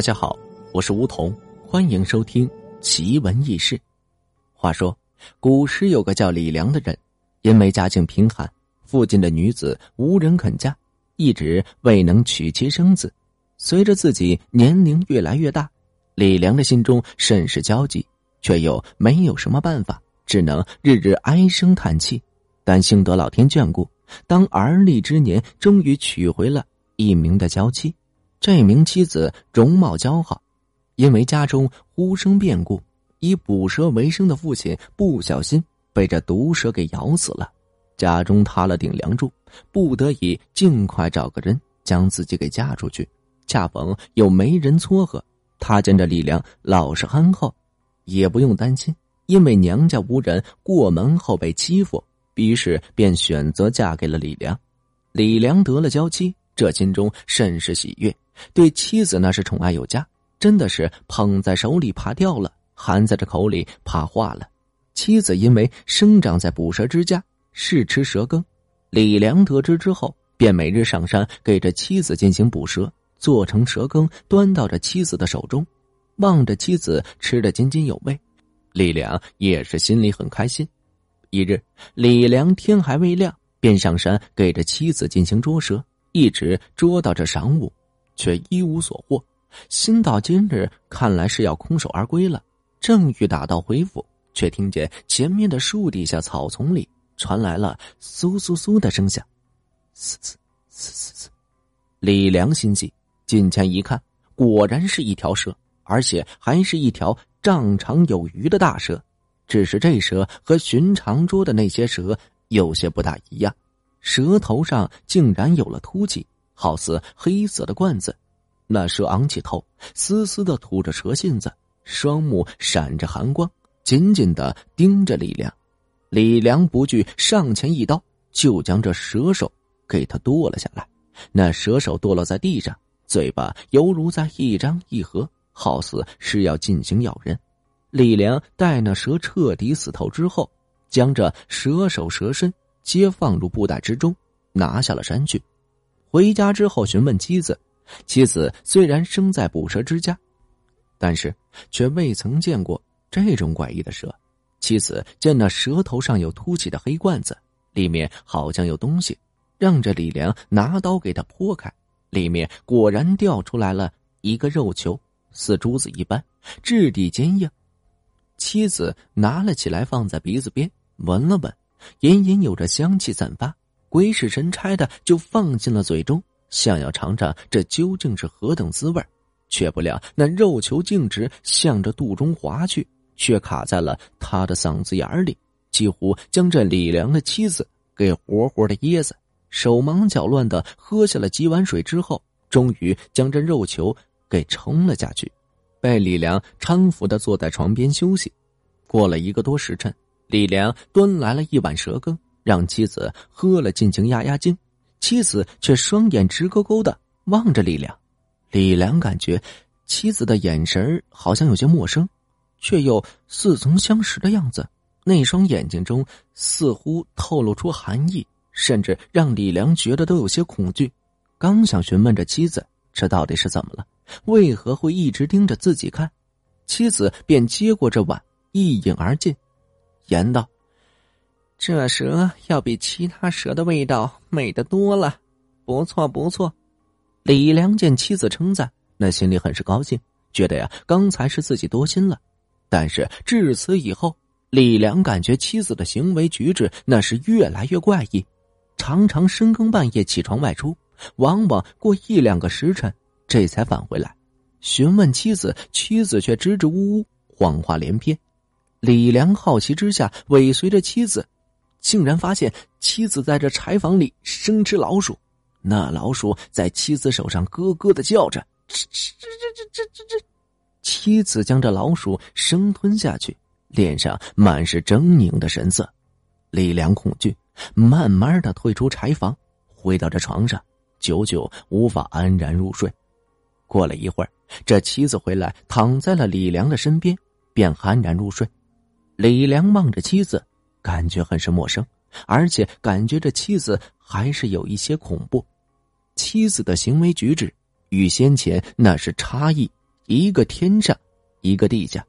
大家好，我是梧桐，欢迎收听奇闻异事。话说，古时有个叫李良的人，因为家境贫寒，附近的女子无人肯嫁，一直未能娶妻生子。随着自己年龄越来越大，李良的心中甚是焦急，却又没有什么办法，只能日日唉声叹气。但幸得老天眷顾，当而立之年，终于娶回了一名的娇妻。这名妻子容貌姣好，因为家中忽生变故，以捕蛇为生的父亲不小心被这毒蛇给咬死了，家中塌了顶梁柱，不得已尽快找个人将自己给嫁出去。恰逢又没人撮合，他见这李良老实憨厚，也不用担心，因为娘家无人过门后被欺负，于是便选择嫁给了李良。李良得了娇妻，这心中甚是喜悦。对妻子那是宠爱有加，真的是捧在手里怕掉了，含在这口里怕化了。妻子因为生长在捕蛇之家，是吃蛇羹。李良得知之后，便每日上山给这妻子进行捕蛇，做成蛇羹端到这妻子的手中，望着妻子吃得津津有味，李良也是心里很开心。一日，李良天还未亮，便上山给这妻子进行捉蛇，一直捉到这晌午。却一无所获，心到今日看来是要空手而归了。正欲打道回府，却听见前面的树底下草丛里传来了嗖嗖嗖的声响，嘶嘶嘶嘶嘶。李良心急，近前一看，果然是一条蛇，而且还是一条丈长有余的大蛇。只是这蛇和寻常捉的那些蛇有些不大一样，蛇头上竟然有了凸起。好似黑色的罐子，那蛇昂起头，嘶嘶的吐着蛇信子，双目闪着寒光，紧紧的盯着李良。李良不惧，上前一刀，就将这蛇手给他剁了下来。那蛇手堕落在地上，嘴巴犹如在一张一合，好似是要进行咬人。李良待那蛇彻底死透之后，将这蛇手蛇身皆放入布袋之中，拿下了山去。回家之后询问妻子，妻子虽然生在捕蛇之家，但是却未曾见过这种怪异的蛇。妻子见那蛇头上有凸起的黑罐子，里面好像有东西，让着李良拿刀给他剖开，里面果然掉出来了一个肉球，似珠子一般，质地坚硬。妻子拿了起来，放在鼻子边闻了闻，隐隐有着香气散发。鬼使神差的就放进了嘴中，想要尝尝这究竟是何等滋味却不料那肉球径直向着肚中滑去，却卡在了他的嗓子眼里，几乎将这李良的妻子给活活的噎死。手忙脚乱的喝下了几碗水之后，终于将这肉球给冲了下去，被李良搀扶的坐在床边休息。过了一个多时辰，李良端来了一碗蛇羹。让妻子喝了尽情压压惊，妻子却双眼直勾勾的望着李良。李良感觉妻子的眼神好像有些陌生，却又似曾相识的样子。那双眼睛中似乎透露出寒意，甚至让李良觉得都有些恐惧。刚想询问着妻子这到底是怎么了，为何会一直盯着自己看，妻子便接过这碗一饮而尽，言道。这蛇要比其他蛇的味道美得多了，不错不错。李良见妻子称赞，那心里很是高兴，觉得呀刚才是自己多心了。但是至此以后，李良感觉妻子的行为举止那是越来越怪异，常常深更半夜起床外出，往往过一两个时辰这才返回来。询问妻子，妻子却支支吾吾，谎话连篇。李良好奇之下，尾随着妻子。竟然发现妻子在这柴房里生吃老鼠，那老鼠在妻子手上咯咯的叫着，吱吱吱吱吱吱吱。妻子将这老鼠生吞下去，脸上满是狰狞的神色。李良恐惧，慢慢的退出柴房，回到这床上，久久无法安然入睡。过了一会儿，这妻子回来，躺在了李良的身边，便酣然入睡。李良望着妻子。感觉很是陌生，而且感觉这妻子还是有一些恐怖。妻子的行为举止与先前那是差异一个天上，一个地下。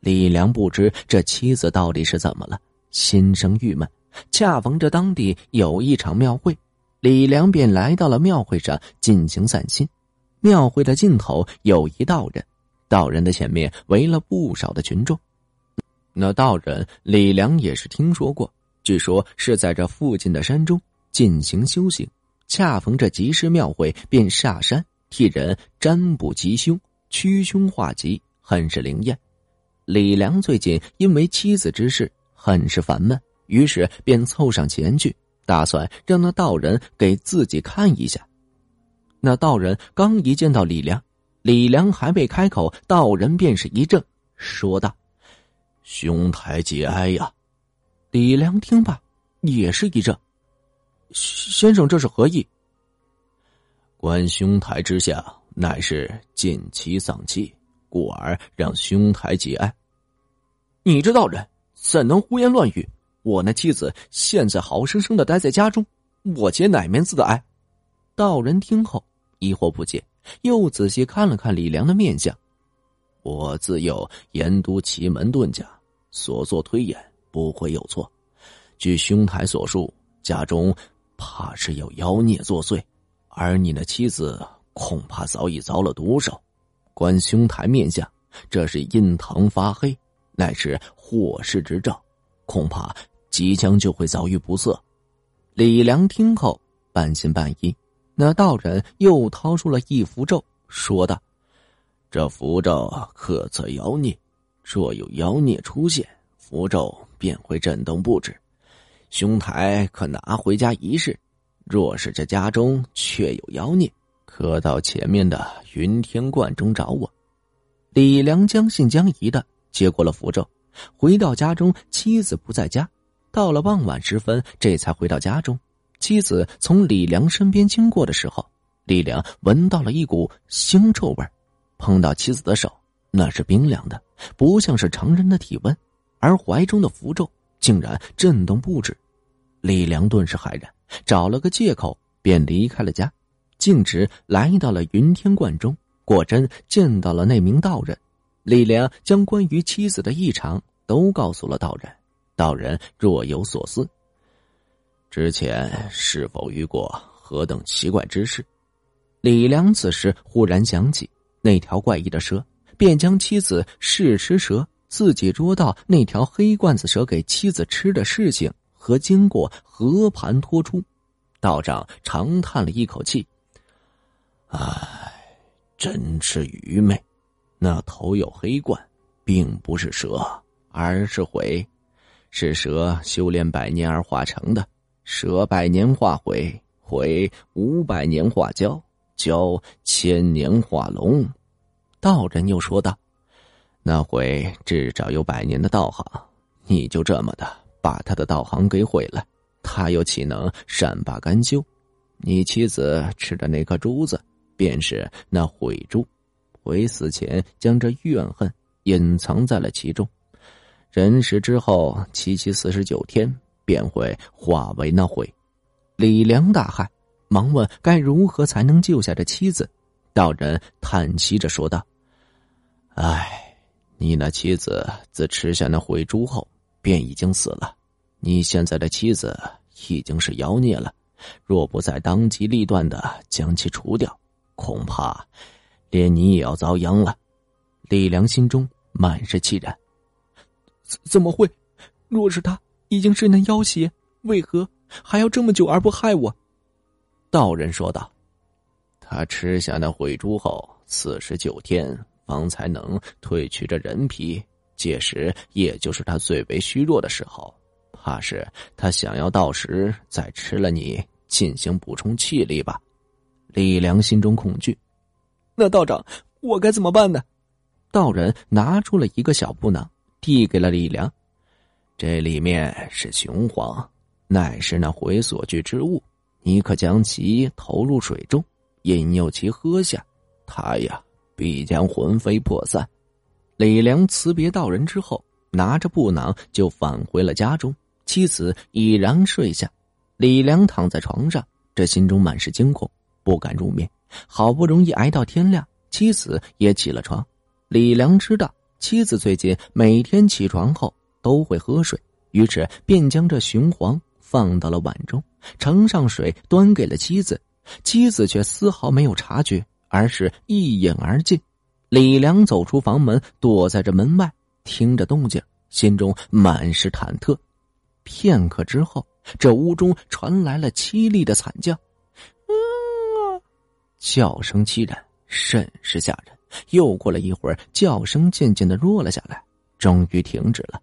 李良不知这妻子到底是怎么了，心生郁闷。恰逢这当地有一场庙会，李良便来到了庙会上进行散心。庙会的尽头有一道人，道人的前面围了不少的群众。那道人李良也是听说过，据说是在这附近的山中进行修行。恰逢这集市庙会，便下山替人占卜吉凶、驱凶化吉，很是灵验。李良最近因为妻子之事很是烦闷，于是便凑上前去，打算让那道人给自己看一下。那道人刚一见到李良，李良还未开口，道人便是一怔，说道：“兄台节哀呀！”李良听罢，也是一怔。先生，这是何意？观兄台之下，乃是近妻丧妻，故而让兄台节哀。你这道人怎能胡言乱语？我那妻子现在好生生的待在家中，我节哪门子的哀？道人听后疑惑不解，又仔细看了看李良的面相。我自幼研读奇门遁甲，所做推演不会有错。据兄台所述，家中。怕是有妖孽作祟，而你的妻子恐怕早已遭了毒手。观兄台面相，这是印堂发黑，乃是祸事之兆，恐怕即将就会遭遇不测。李良听后半信半疑，那道人又掏出了一符咒，说道：“这符咒可测妖孽，若有妖孽出现，符咒便会震动不止。”兄台可拿回家一试，若是这家中确有妖孽，可到前面的云天观中找我。李良将信将疑的接过了符咒，回到家中，妻子不在家。到了傍晚时分，这才回到家中。妻子从李良身边经过的时候，李良闻到了一股腥臭味儿碰到妻子的手，那是冰凉的，不像是常人的体温，而怀中的符咒。竟然震动不止，李良顿时骇然，找了个借口便离开了家，径直来到了云天观中。果真见到了那名道人，李良将关于妻子的异常都告诉了道人。道人若有所思，之前是否遇过何等奇怪之事？李良此时忽然想起那条怪异的蛇，便将妻子试吃蛇。自己捉到那条黑罐子蛇给妻子吃的事情和经过和盘托出，道长长叹了一口气：“唉，真是愚昧！那头有黑罐，并不是蛇，而是鬼，是蛇修炼百年而化成的。蛇百年化鬼，鬼五百年化蛟，教千年化龙。”道人又说道。那会至少有百年的道行，你就这么的把他的道行给毁了，他又岂能善罢甘休？你妻子吃的那颗珠子，便是那毁珠，鬼死前将这怨恨隐藏在了其中，人死之后七七四十九天便会化为那鬼。李良大骇，忙问该如何才能救下这妻子。道人叹息着说道：“唉。”你那妻子自吃下那毁珠后，便已经死了。你现在的妻子已经是妖孽了，若不再当机立断的将其除掉，恐怕连你也要遭殃了。李良心中满是气然。怎怎么会？若是他已经是那妖邪，为何还要这么久而不害我？道人说道：“他吃下那毁珠后，四十九天。”方才能褪去这人皮，届时也就是他最为虚弱的时候。怕是他想要到时再吃了你，进行补充气力吧。李良心中恐惧。那道长，我该怎么办呢？道人拿出了一个小布囊，递给了李良。这里面是雄黄，乃是那回所居之物。你可将其投入水中，引诱其喝下。他呀。必将魂飞魄散。李良辞别道人之后，拿着布囊就返回了家中。妻子已然睡下，李良躺在床上，这心中满是惊恐，不敢入眠。好不容易挨到天亮，妻子也起了床，李良知道妻子最近每天起床后都会喝水，于是便将这雄黄放到了碗中，盛上水端给了妻子。妻子却丝毫没有察觉，而是一饮而尽。李良走出房门，躲在这门外，听着动静，心中满是忐忑。片刻之后，这屋中传来了凄厉的惨叫，啊！叫声凄然，甚是吓人。又过了一会儿，叫声渐渐的弱了下来，终于停止了。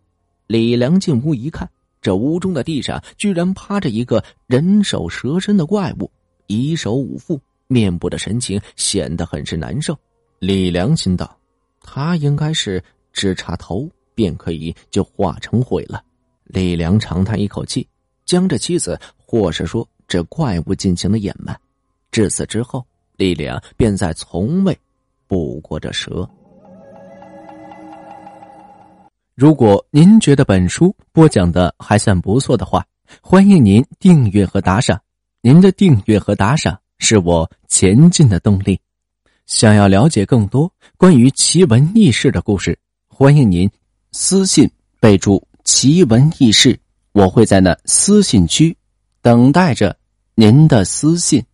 李良进屋一看，这屋中的地上居然趴着一个人首蛇身的怪物，以手捂腹，面部的神情显得很是难受。李良心道：“他应该是只差头便可以就化成灰了。”李良长叹一口气，将这妻子或是说这怪物进行了掩埋。至此之后，李良便再从未。捕过这蛇。如果您觉得本书播讲的还算不错的话，欢迎您订阅和打赏。您的订阅和打赏是我前进的动力。想要了解更多关于奇闻异事的故事，欢迎您私信备注“奇闻异事”，我会在那私信区等待着您的私信。